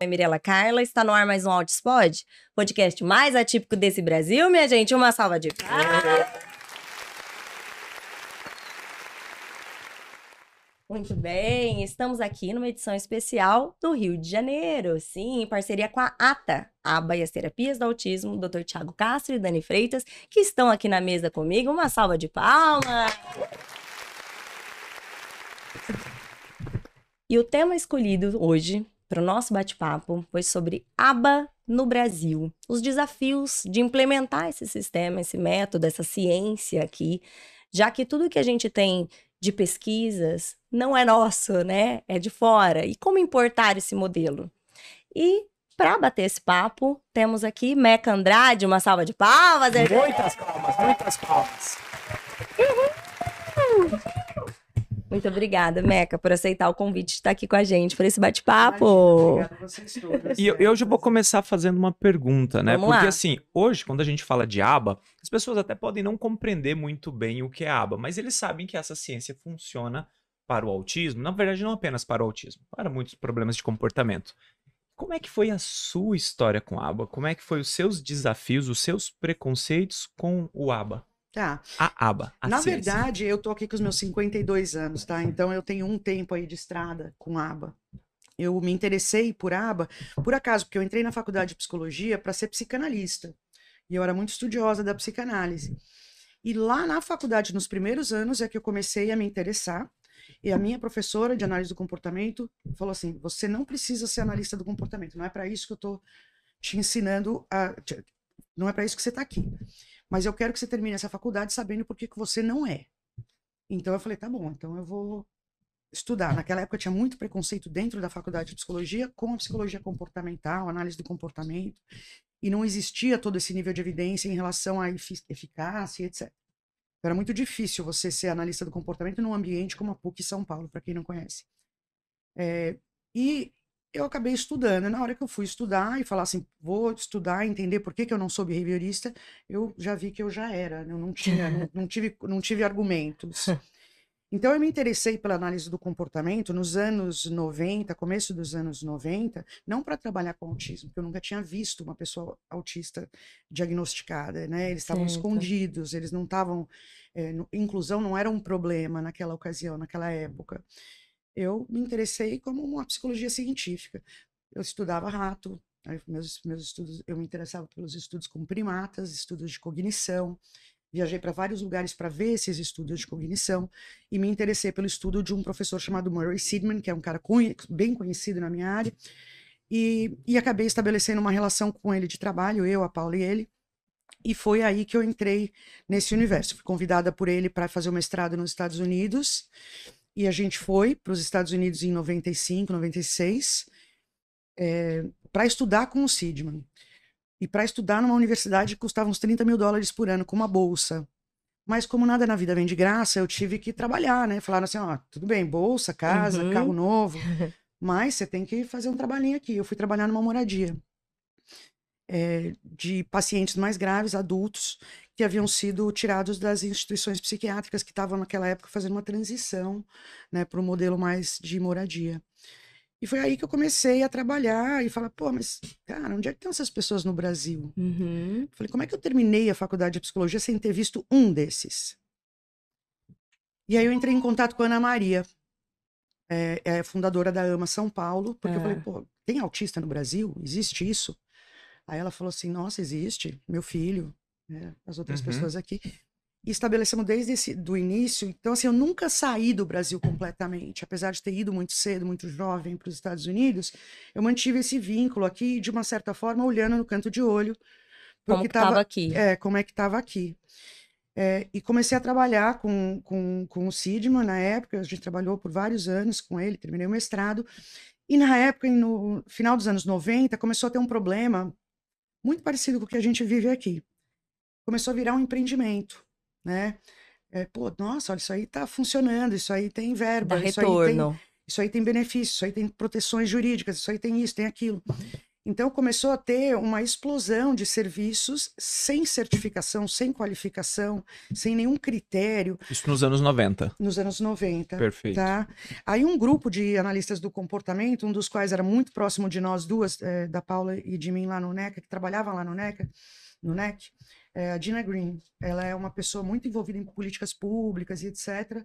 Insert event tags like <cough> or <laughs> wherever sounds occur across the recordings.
é Mirela Carla, está no ar mais um Outspod, podcast mais atípico desse Brasil, minha gente. Uma salva de palmas. Muito bem, estamos aqui numa edição especial do Rio de Janeiro, sim, em parceria com a ATA, Aba e as Terapias do Autismo, Dr. Tiago Castro e Dani Freitas, que estão aqui na mesa comigo. Uma salva de palmas. E o tema escolhido hoje para o nosso bate-papo foi sobre aba no Brasil, os desafios de implementar esse sistema, esse método, essa ciência aqui, já que tudo que a gente tem de pesquisas não é nosso, né? É de fora. E como importar esse modelo? E para bater esse papo, temos aqui Meca Andrade, uma salva de palmas. Muitas palmas, muitas palmas. Uhum. Muito obrigada, Meca, por aceitar o convite de estar aqui com a gente para esse bate-papo. Obrigada a vocês todos. E eu, eu já vou começar fazendo uma pergunta, né? Vamos Porque lá. assim, hoje, quando a gente fala de aba, as pessoas até podem não compreender muito bem o que é aba, mas eles sabem que essa ciência funciona para o autismo, na verdade, não apenas para o autismo, para muitos problemas de comportamento. Como é que foi a sua história com a aba? Como é que foi os seus desafios, os seus preconceitos com o aba? Tá. A aba. A Na ciência. verdade, eu tô aqui com os meus 52 anos, tá? Então eu tenho um tempo aí de estrada com aba. Eu me interessei por aba, por acaso, porque eu entrei na faculdade de psicologia para ser psicanalista. E eu era muito estudiosa da psicanálise. E lá na faculdade, nos primeiros anos, é que eu comecei a me interessar. E a minha professora de análise do comportamento falou assim: você não precisa ser analista do comportamento, não é para isso que eu tô te ensinando a. Não é para isso que você está aqui. Mas eu quero que você termine essa faculdade sabendo por que, você não é. Então eu falei, tá bom, então eu vou estudar. Naquela época tinha muito preconceito dentro da faculdade de psicologia com a psicologia comportamental, análise do comportamento, e não existia todo esse nível de evidência em relação à eficácia, etc. Era muito difícil você ser analista do comportamento num ambiente como a PUC São Paulo, para quem não conhece. É, e eu acabei estudando. Na hora que eu fui estudar e falar assim, vou estudar, entender por que, que eu não sou behaviorista, eu já vi que eu já era. Eu não tinha, não, <laughs> não, tive, não tive argumentos. <laughs> Então eu me interessei pela análise do comportamento nos anos 90, começo dos anos 90, não para trabalhar com autismo, porque eu nunca tinha visto uma pessoa autista diagnosticada, né? Eles estavam escondidos, eles não estavam. É, inclusão não era um problema naquela ocasião, naquela época eu me interessei como uma psicologia científica. Eu estudava rato, meus, meus estudos, eu me interessava pelos estudos com primatas, estudos de cognição. Viajei para vários lugares para ver esses estudos de cognição e me interessei pelo estudo de um professor chamado Murray Sidman, que é um cara bem conhecido na minha área, e, e acabei estabelecendo uma relação com ele de trabalho, eu, a Paula e ele. E foi aí que eu entrei nesse universo. Fui convidada por ele para fazer o mestrado nos Estados Unidos. E a gente foi para os Estados Unidos em 95, 96, é, para estudar com o Sidman. E para estudar numa universidade que custava uns 30 mil dólares por ano, com uma bolsa. Mas como nada na vida vem de graça, eu tive que trabalhar, né? Falaram assim, ó, tudo bem, bolsa, casa, uhum. carro novo, <laughs> mas você tem que fazer um trabalhinho aqui. Eu fui trabalhar numa moradia é, de pacientes mais graves, adultos, que haviam sido tirados das instituições psiquiátricas que estavam naquela época fazendo uma transição né, para um modelo mais de moradia. E foi aí que eu comecei a trabalhar e falar, pô, mas, cara, onde é que estão essas pessoas no Brasil? Uhum. Falei, como é que eu terminei a faculdade de psicologia sem ter visto um desses? E aí eu entrei em contato com a Ana Maria, é, é fundadora da AMA São Paulo, porque é. eu falei, pô, tem autista no Brasil? Existe isso? Aí ela falou assim: Nossa, existe, meu filho, né, as outras uhum. pessoas aqui. E estabelecemos desde esse, do início. Então, assim, eu nunca saí do Brasil completamente. Apesar de ter ido muito cedo, muito jovem para os Estados Unidos, eu mantive esse vínculo aqui, de uma certa forma, olhando no canto de olho. Como estava aqui. É, como é que estava aqui. É, e comecei a trabalhar com, com, com o Sidman na época, a gente trabalhou por vários anos com ele, terminei o mestrado. E na época, no final dos anos 90, começou a ter um problema muito parecido com o que a gente vive aqui. Começou a virar um empreendimento, né? É, pô, nossa, olha, isso aí tá funcionando, isso aí tem verba, Dá isso retorno. aí tem, isso aí tem benefício, isso aí tem proteções jurídicas, isso aí tem isso, tem aquilo. Então começou a ter uma explosão de serviços sem certificação, sem qualificação, sem nenhum critério. Isso nos anos 90. Nos anos 90. Perfeito. Tá? Aí um grupo de analistas do comportamento, um dos quais era muito próximo de nós duas, é, da Paula e de mim lá no NECA, que trabalhavam lá no NECA, no NEC, é, a Gina Green. Ela é uma pessoa muito envolvida em políticas públicas e etc.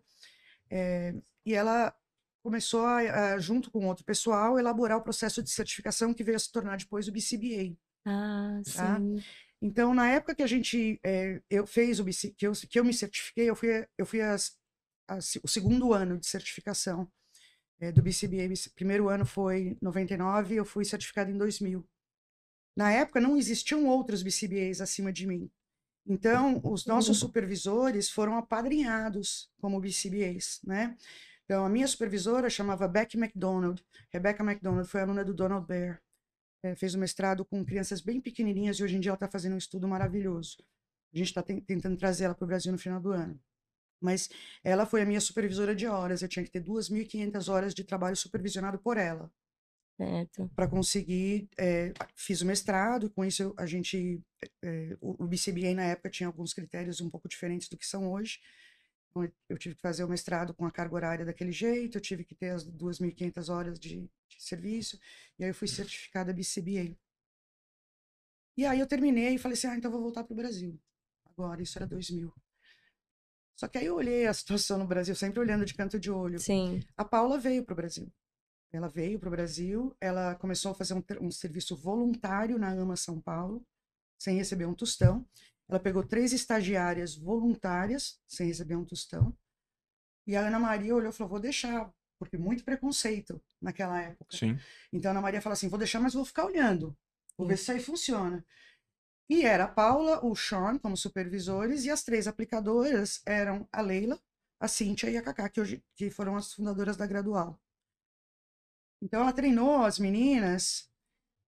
É, e ela começou, a, a, junto com outro pessoal, elaborar o processo de certificação que veio a se tornar depois o BCBA. Ah, tá? sim. Então, na época que a gente, é, eu fez o BC, que eu, que eu me certifiquei, eu fui, eu fui as, as, o segundo ano de certificação é, do BCBA. Primeiro ano foi 99, eu fui certificado em 2000. Na época, não existiam outros BCBAs acima de mim. Então, os nossos uhum. supervisores foram apadrinhados como BCBAs, né? Então, a minha supervisora chamava Becky McDonald. Rebecca McDonald foi aluna do Donald Bear. É, fez o um mestrado com crianças bem pequenininhas e hoje em dia ela está fazendo um estudo maravilhoso. A gente está tentando trazer ela para o Brasil no final do ano. Mas ela foi a minha supervisora de horas. Eu tinha que ter 2.500 horas de trabalho supervisionado por ela. Para conseguir, é, fiz o mestrado, com isso a gente, é, o, o BCBA na época tinha alguns critérios um pouco diferentes do que são hoje. Então, eu tive que fazer o mestrado com a carga horária daquele jeito, eu tive que ter as 2.500 horas de, de serviço, e aí eu fui certificada BCBA. E aí eu terminei e falei assim, ah, então vou voltar para o Brasil. Agora, isso era 2000. Só que aí eu olhei a <laughs> situação no Brasil, sempre olhando de canto de olho. Sim. A Paula veio para o Brasil. Ela veio para o Brasil, ela começou a fazer um, um, serviço voluntário na AMA São Paulo, sem receber um tostão. Ela pegou três estagiárias voluntárias, sem receber um tostão. E a Ana Maria olhou e falou: vou deixar, porque muito preconceito naquela época. Sim. Então a Ana Maria falou assim: vou deixar, mas vou ficar olhando, vou ver se isso aí funciona. E era a Paula, o Sean como supervisores, e as três aplicadoras eram a Leila, a Cíntia e a Cacá, que, hoje, que foram as fundadoras da Gradual. Então ela treinou as meninas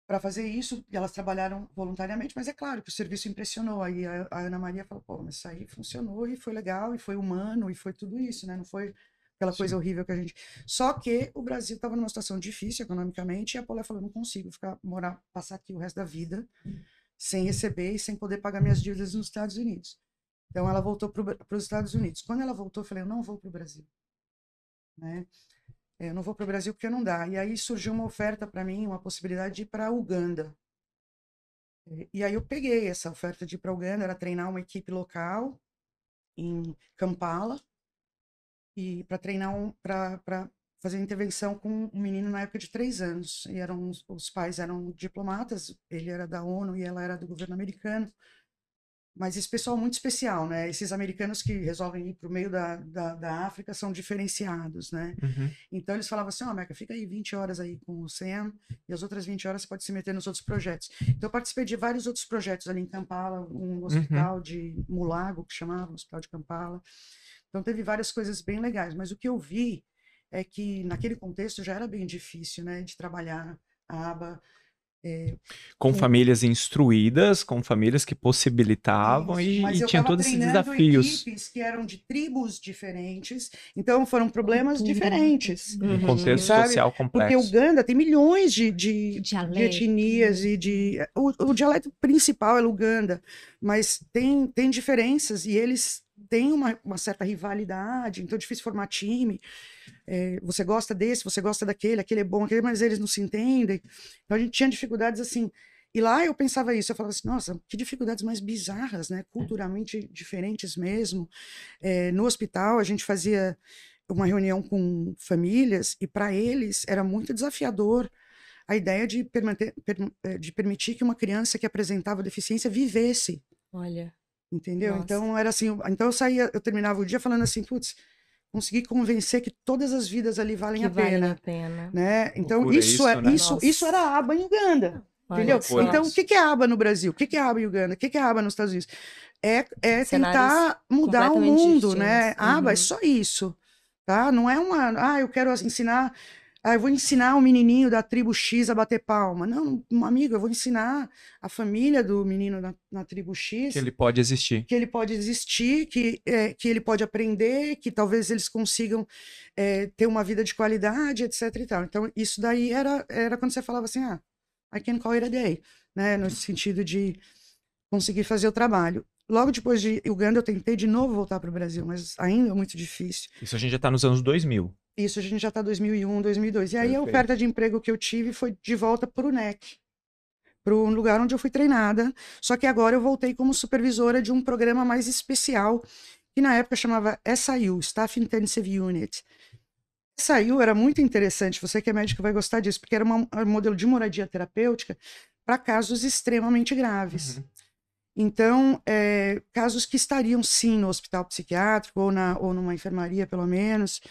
para fazer isso e elas trabalharam voluntariamente, mas é claro que o serviço impressionou. Aí a, a, Ana Maria falou: pô, mas isso aí funcionou e foi legal e foi humano e foi tudo isso, né? Não foi aquela Sim. coisa horrível que a gente. Só que o Brasil estava numa situação difícil economicamente e a Paula falou: não consigo ficar morar, passar aqui o resto da vida sem receber e sem poder pagar minhas dívidas nos Estados Unidos. Então ela voltou para os Estados Unidos. Quando ela voltou, eu falei: eu não vou para o Brasil. Né? É, eu não vou para o Brasil porque não dá. E aí surgiu uma oferta para mim, uma possibilidade de ir para Uganda. É, e aí eu peguei essa oferta de ir para Uganda, era treinar uma equipe local em Kampala e para treinar um, para fazer intervenção com um menino na época de três anos. E eram os pais eram diplomatas, ele era da ONU e ela era do governo americano. Mas esse pessoal muito especial, né? Esses americanos que resolvem ir para o meio da, da, da, África são diferenciados, né? Uhum. Então eles falavam assim, ó, oh, Meca, fica aí 20 horas aí com o Sam e as outras 20 horas você pode se meter nos outros projetos. Então eu participei de vários outros projetos ali em Kampala, um uhum. hospital uhum. de Mulago, que chamava, hospital de Kampala. Então teve várias coisas bem legais, mas o que eu vi é que naquele contexto já era bem difícil, né, de trabalhar a aba é, com famílias instruídas, com famílias que possibilitavam isso, e, e tinha todos esses desafios. equipes que eram de tribos diferentes, então foram problemas uhum. diferentes. Um uhum. contexto sabe? social complexo. Porque Uganda tem milhões de, de, de etnias e de... O, o dialeto principal é Uganda, mas tem, tem diferenças e eles têm uma, uma certa rivalidade, então é difícil formar time. É, você gosta desse, você gosta daquele, aquele é bom, aquele, mas eles não se entendem. Então a gente tinha dificuldades assim. E lá eu pensava isso, eu falava assim, nossa, que dificuldades mais bizarras, né? Culturalmente diferentes mesmo. É, no hospital a gente fazia uma reunião com famílias e para eles era muito desafiador a ideia de, é, de permitir que uma criança que apresentava deficiência vivesse. Olha. Entendeu? Nossa. Então era assim, então eu saía, eu terminava o dia falando assim, putz, consegui convencer que todas as vidas ali valem que a pena, a pena. Né? Então isso, isso, é, né? isso, isso era a aba em Uganda. entendeu? Então, o que é aba no Brasil? O que é aba em Uganda? O que é aba nos Estados Unidos? É, é tentar mudar o mundo, né? Aba é uhum. é só isso, tá? Não é uma, ah, eu quero ensinar ah, eu vou ensinar o menininho da tribo X a bater palma. Não, um amigo, eu vou ensinar a família do menino na, na tribo X. Que ele pode existir. Que ele pode existir, que, é, que ele pode aprender, que talvez eles consigam é, ter uma vida de qualidade, etc e tal. Então, isso daí era, era quando você falava assim, ah, I can call it a day, né? No sentido de conseguir fazer o trabalho. Logo depois de Uganda, eu tentei de novo voltar para o Brasil, mas ainda é muito difícil. Isso a gente já está nos anos 2000. Isso a gente já está 2001, 2002. E aí Perfeito. a oferta de emprego que eu tive foi de volta para o NEC, para o lugar onde eu fui treinada. Só que agora eu voltei como supervisora de um programa mais especial, que na época chamava SIU, Staff Intensive Unit. SIU era muito interessante, você que é médico vai gostar disso, porque era uma, um modelo de moradia terapêutica para casos extremamente graves. Uhum. Então, é, casos que estariam sim no hospital psiquiátrico ou, na, ou numa enfermaria, pelo menos.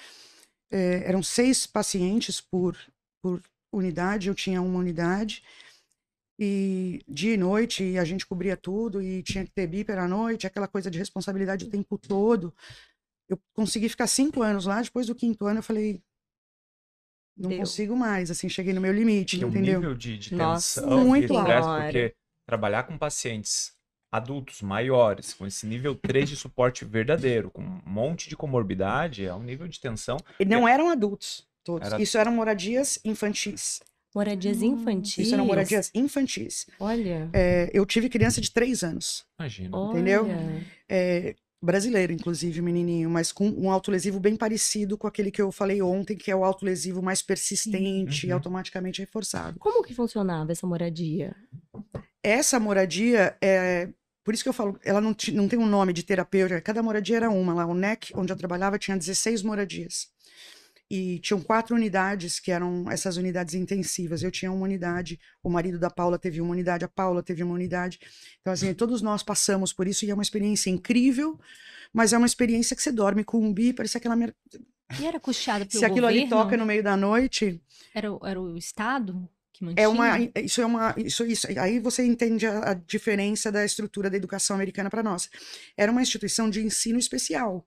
É, eram seis pacientes por, por unidade, eu tinha uma unidade. E dia e noite, e a gente cobria tudo, e tinha que ter bíper à noite, aquela coisa de responsabilidade o tempo todo. Eu consegui ficar cinco anos lá, depois do quinto ano eu falei, não Deu. consigo mais, assim, cheguei no meu limite, Tem entendeu? um nível de, de Nossa, tensão, muito alto. porque trabalhar com pacientes adultos maiores, com esse nível 3 de suporte verdadeiro, com um monte de comorbidade, é um nível de tensão. E não eram adultos todos. Era... Isso eram moradias infantis. Moradias hum, infantis? Isso eram moradias infantis. Olha. É, eu tive criança de 3 anos. Imagina. Entendeu? É, brasileiro, inclusive, menininho, mas com um autolesivo bem parecido com aquele que eu falei ontem, que é o autolesivo mais persistente uhum. e automaticamente reforçado. Como que funcionava essa moradia? Essa moradia é por isso que eu falo, ela não, não tem um nome de terapeuta, cada moradia era uma. Lá, o NEC, onde eu trabalhava, tinha 16 moradias. E tinham quatro unidades, que eram essas unidades intensivas. Eu tinha uma unidade, o marido da Paula teve uma unidade, a Paula teve uma unidade. Então, assim, todos nós passamos por isso e é uma experiência incrível, mas é uma experiência que você dorme com um bi, parece aquela. E era puxado pelo Se aquilo governo? ali toca no meio da noite. Era, era o Estado? É uma, isso é uma, isso, isso, aí você entende a, a diferença da estrutura da educação americana para nós. Era uma instituição de ensino especial.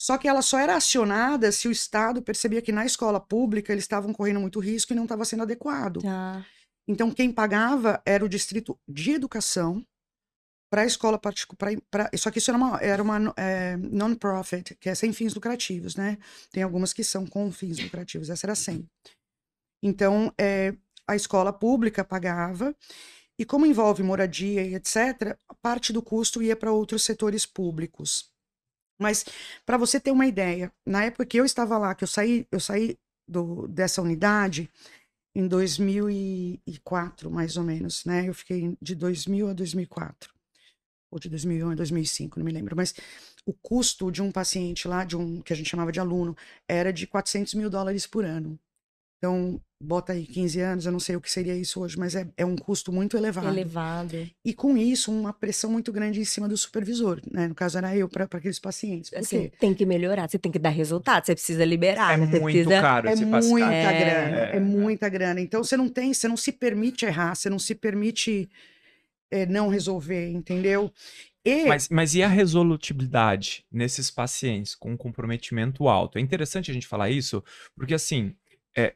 Só que ela só era acionada se o Estado percebia que na escola pública eles estavam correndo muito risco e não estava sendo adequado. Tá. Então, quem pagava era o distrito de educação para a escola particular. Só que isso era uma, era uma é, non-profit, que é sem fins lucrativos, né? Tem algumas que são com fins lucrativos, essa era sem. Então, é, a escola pública pagava, e como envolve moradia e etc., parte do custo ia para outros setores públicos. Mas, para você ter uma ideia, na época que eu estava lá, que eu saí, eu saí do, dessa unidade em 2004, mais ou menos, né? Eu fiquei de 2000 a 2004, ou de 2001 a 2005, não me lembro. Mas o custo de um paciente lá, de um que a gente chamava de aluno, era de 400 mil dólares por ano. Então, bota aí 15 anos, eu não sei o que seria isso hoje, mas é, é um custo muito elevado. Elevado. E com isso, uma pressão muito grande em cima do supervisor, né? No caso, era eu para aqueles pacientes. Por assim, tem que melhorar, você tem que dar resultado, você precisa liberar. É né? muito precisa... caro É muita é... grana, é... é... muita grana. Então, você não tem, você não se permite errar, você não se permite é, não resolver, entendeu? E... Mas, mas e a resolutibilidade nesses pacientes com comprometimento alto? É interessante a gente falar isso, porque assim, é,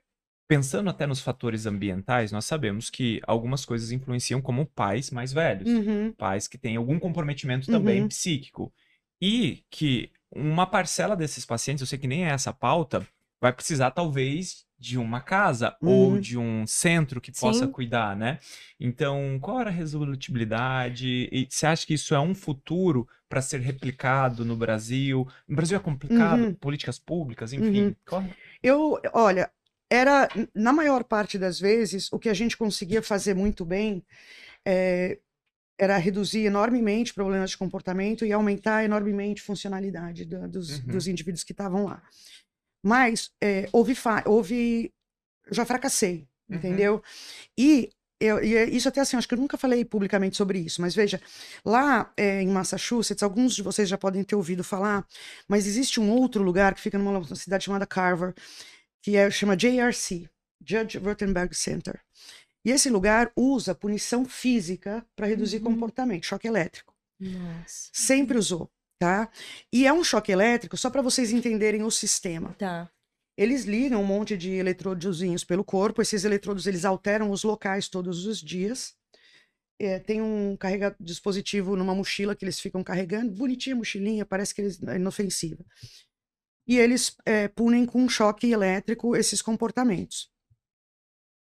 Pensando até nos fatores ambientais, nós sabemos que algumas coisas influenciam como pais mais velhos, uhum. pais que têm algum comprometimento também uhum. psíquico. E que uma parcela desses pacientes, eu sei que nem é essa pauta, vai precisar talvez de uma casa uhum. ou de um centro que possa Sim. cuidar, né? Então, qual era a resolutibilidade? E você acha que isso é um futuro para ser replicado no Brasil? No Brasil é complicado, uhum. políticas públicas, enfim. Uhum. Qual... Eu, olha, era, na maior parte das vezes, o que a gente conseguia fazer muito bem é, era reduzir enormemente problemas de comportamento e aumentar enormemente funcionalidade do, dos, uhum. dos, indivíduos que estavam lá. Mas é, houve, houve. Já fracassei, uhum. entendeu? E eu, e é isso até assim, acho que eu nunca falei publicamente sobre isso, mas veja, lá é, em Massachusetts, alguns de vocês já podem ter ouvido falar, mas existe um outro lugar que fica numa cidade chamada Carver, que é, chama JRC, Judge Rottenberg Center. E esse lugar usa punição física para reduzir uhum. comportamento, choque elétrico. Nossa. Sempre usou, tá? E é um choque elétrico, só para vocês entenderem o sistema. Tá. Eles ligam um monte de eletrodozinhos pelo corpo, esses eletrodos eles alteram os locais todos os dias. É, tem um carrega dispositivo numa mochila que eles ficam carregando, bonitinha mochilinha, parece que eles, é inofensiva e eles é, punem com choque elétrico esses comportamentos.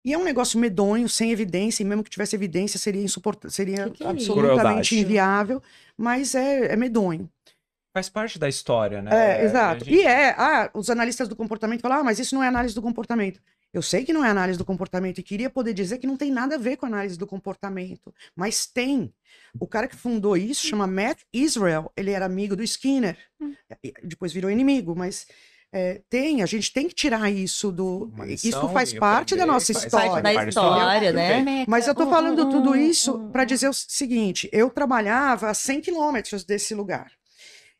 E é um negócio medonho, sem evidência, e mesmo que tivesse evidência, seria insuportável, seria que que é absolutamente inviável, mas é, é medonho. Faz parte da história, né? É, exato. Gente... E é, ah, os analistas do comportamento falam, ah, mas isso não é análise do comportamento. Eu sei que não é análise do comportamento e queria poder dizer que não tem nada a ver com análise do comportamento, mas tem. O cara que fundou isso chama Matt Israel, ele era amigo do Skinner, hum. depois virou inimigo, mas é, tem, a gente tem que tirar isso do. isso faz parte da nossa história. Parte da história, né? Mas eu tô falando tudo isso para dizer o seguinte: eu trabalhava a 100 quilômetros desse lugar.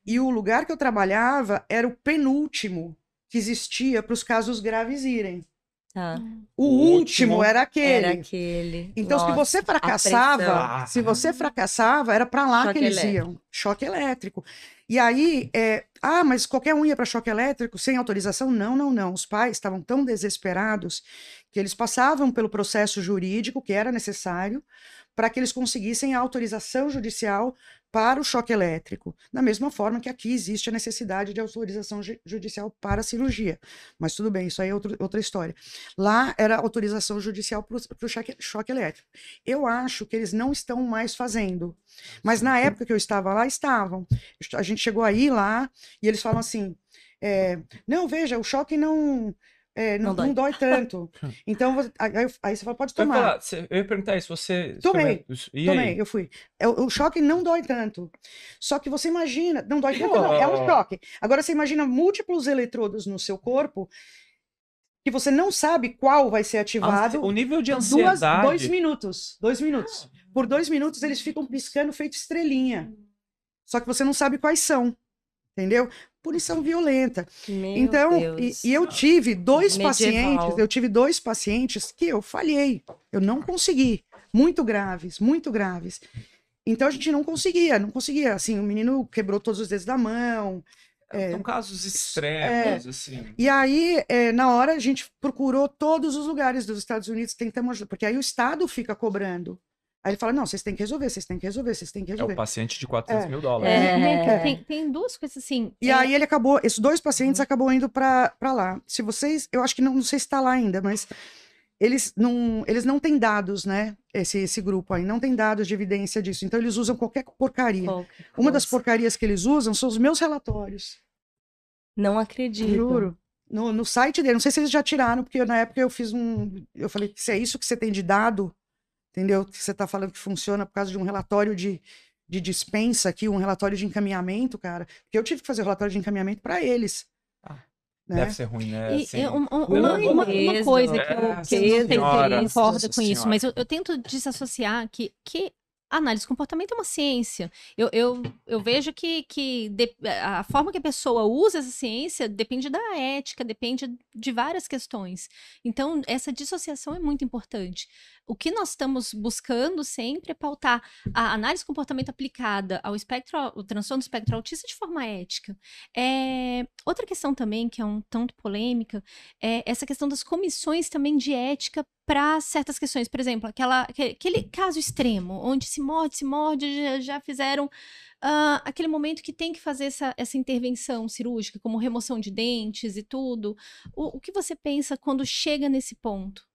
E o lugar que eu trabalhava era o penúltimo que existia para os casos graves irem. Tá. O, o último, último, era aquele. Era aquele. Então, Nossa, se você fracassava, se você fracassava, era para lá choque que eles elétrico. iam. Choque elétrico. E aí, é, ah, mas qualquer um ia para choque elétrico sem autorização? Não, não, não. Os pais estavam tão desesperados que eles passavam pelo processo jurídico que era necessário para que eles conseguissem a autorização judicial para o choque elétrico, da mesma forma que aqui existe a necessidade de autorização judicial para a cirurgia. Mas tudo bem, isso aí é outro, outra história. Lá era autorização judicial para o choque, choque elétrico. Eu acho que eles não estão mais fazendo. Mas na época que eu estava lá, estavam. A gente chegou aí lá e eles falam assim: é, não, veja, o choque não é, não, não, dói. não, dói. tanto. <laughs> Então, aí, aí, você fala, pode tomar. Falar, eu ia perguntar isso, você... Tomei, tomei, eu fui. É, o, o, choque não dói tanto. Só que você imagina, não dói tanto, não, é um choque. Agora, você imagina múltiplos eletrodos no seu corpo que você não sabe qual vai ser ativado. O nível de ansiedade... Duas, dois minutos, dois minutos. Por dois minutos, eles ficam piscando feito estrelinha. Só que você não sabe quais são entendeu? Punição violenta. Meu então, e, e, eu tive dois Medieval. pacientes, eu tive dois pacientes que eu falhei, eu não consegui, muito graves, muito graves. Então a gente não conseguia, não conseguia. Assim, o menino quebrou todos os dedos da mão. É, São casos extremos, é, assim. E aí, é, na hora, a gente procurou todos os lugares dos Estados Unidos, tentamos, porque aí o Estado fica cobrando. Aí ele fala: não, vocês têm que resolver, vocês têm que resolver, vocês têm que resolver. É o paciente de 400 é. mil dólares. É. é. Tem, tem, duas coisas assim. E aí ele acabou, esses dois pacientes uhum. acabou indo para lá. Se vocês, eu acho que não, não sei se está lá ainda, mas eles não, eles não têm dados, né? Esse, esse grupo aí, não tem dados de evidência disso. Então eles usam qualquer porcaria. Qualquer Uma das porcarias que eles usam são os meus relatórios. Não acredito. Juro. No, no site dele, não sei se eles já tiraram, porque na época eu fiz um. Eu falei, se é isso que você tem de dado, entendeu? Que você está falando que funciona por causa de um relatório de, de dispensa aqui, um relatório de encaminhamento, cara. Porque eu tive que fazer o relatório de encaminhamento para eles. Ah, né? Deve ser ruim, né? E, assim, um, um, uma, uma, uma, coisa que eu, é, que eu concordo com isso, mas eu, eu, tento desassociar que, que análise de comportamento é uma ciência. Eu, eu, eu vejo que, que de, a forma que a pessoa usa essa ciência depende da ética, depende de várias questões. Então, essa dissociação é muito importante. O que nós estamos buscando sempre é pautar a análise de comportamento aplicada ao espectro, o transtorno do espectro autista de forma ética. É, outra questão também, que é um tanto polêmica, é essa questão das comissões também de ética para certas questões. Por exemplo, aquela, aquele caso extremo, onde se morde, se morde, já, já fizeram uh, aquele momento que tem que fazer essa, essa intervenção cirúrgica, como remoção de dentes e tudo. O, o que você pensa quando chega nesse ponto?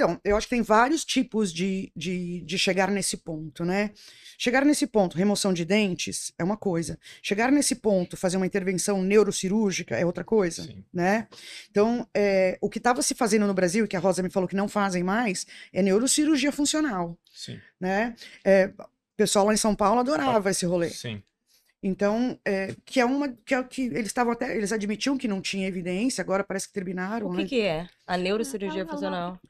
Então, eu acho que tem vários tipos de, de, de, chegar nesse ponto, né? Chegar nesse ponto, remoção de dentes, é uma coisa. Chegar nesse ponto, fazer uma intervenção neurocirúrgica é outra coisa, Sim. né? Então, é, o que estava se fazendo no Brasil, e que a Rosa me falou que não fazem mais, é neurocirurgia funcional, Sim. né? É, o pessoal lá em São Paulo adorava esse rolê. Sim. Então, é, que é uma que é que eles estavam até eles admitiam que não tinha evidência, agora parece que terminaram. O que, né? que é a neurocirurgia funcional?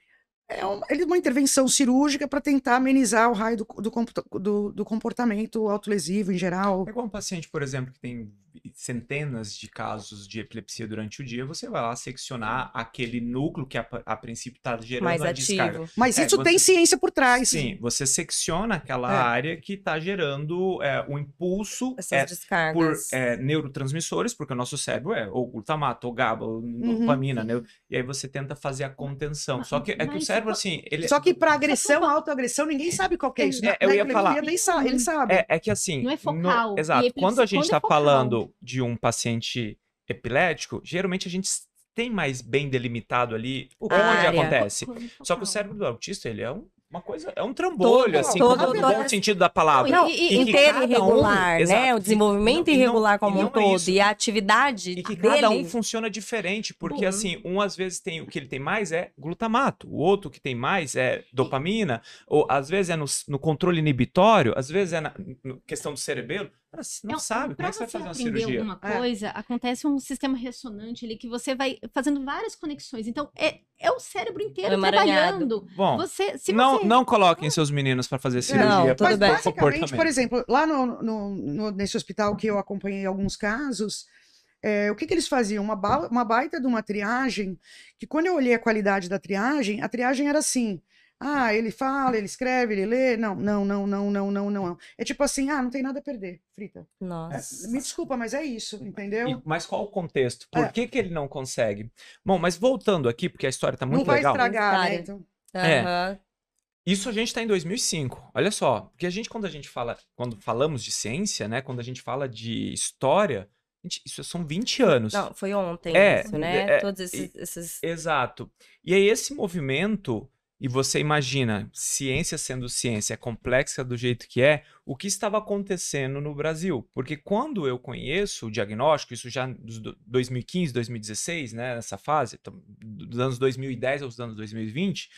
É uma, uma intervenção cirúrgica para tentar amenizar o raio do, do, do, do comportamento autolesivo em geral. É igual um paciente, por exemplo, que tem centenas de casos de epilepsia durante o dia, você vai lá seccionar aquele núcleo que a, a princípio está gerando Mais a ativo. descarga. Mas é, isso você, tem ciência por trás. Sim, você secciona aquela é. área que está gerando é, um impulso é, por é, neurotransmissores, porque o nosso cérebro é ou glutamato, ou GABA, ou uhum. dopamina, né? E aí você tenta fazer a contenção. Só que é que o cérebro, assim... Ele... Só que para agressão, autoagressão, ninguém sabe qual é isso. É, eu ia falar... Nem sabe, ele sabe. É, é que assim... Não é focal. No, exato. Quando a gente está falando de um paciente epilético, geralmente a gente tem mais bem delimitado ali onde acontece. Só que o cérebro do autista, ele é um uma coisa, é um trambolho, todo, assim, todo, no bom sentido da palavra. Não, e, e inteiro irregular, um, né? O desenvolvimento e, irregular não, como um todo. Isso. E a atividade E que dele... cada um funciona diferente, porque Bom. assim, um às vezes tem, o que ele tem mais é glutamato, o outro que tem mais é dopamina, ou às vezes é no, no controle inibitório, às vezes é na questão do cerebelo. Não, não sabe, como é que você vai fazer uma cirurgia? alguma é. coisa, é. acontece um sistema ressonante ali que você vai fazendo várias conexões. Então, é, é o cérebro inteiro é trabalhando. Bom, você, se não, você... não coloquem seus meninos para fazer cirurgia. Não, tudo Mas, bem. basicamente, por exemplo, lá no, no, no, nesse hospital que eu acompanhei alguns casos, é, o que, que eles faziam? Uma, ba uma baita de uma triagem, que quando eu olhei a qualidade da triagem, a triagem era assim, ah, ele fala, ele escreve, ele lê. Não, não, não, não, não, não, não. É tipo assim, ah, não tem nada a perder, frita. Nossa. É, me desculpa, mas é isso, entendeu? E, mas qual o contexto? Por é. que, que ele não consegue? Bom, mas voltando aqui, porque a história tá muito legal. Não vai estragar, né? Então... É. Isso a gente está em 2005. Olha só, porque a gente quando a gente fala, quando falamos de ciência, né, quando a gente fala de história, gente, isso são 20 anos. Não, foi ontem é, isso, né? É, Todos esses, esses... Exato. E aí esse movimento e você imagina, ciência sendo ciência, é complexa do jeito que é, o que estava acontecendo no Brasil? Porque quando eu conheço o diagnóstico, isso já dos 2015, 2016, né, nessa fase, dos anos 2010 aos anos 2020,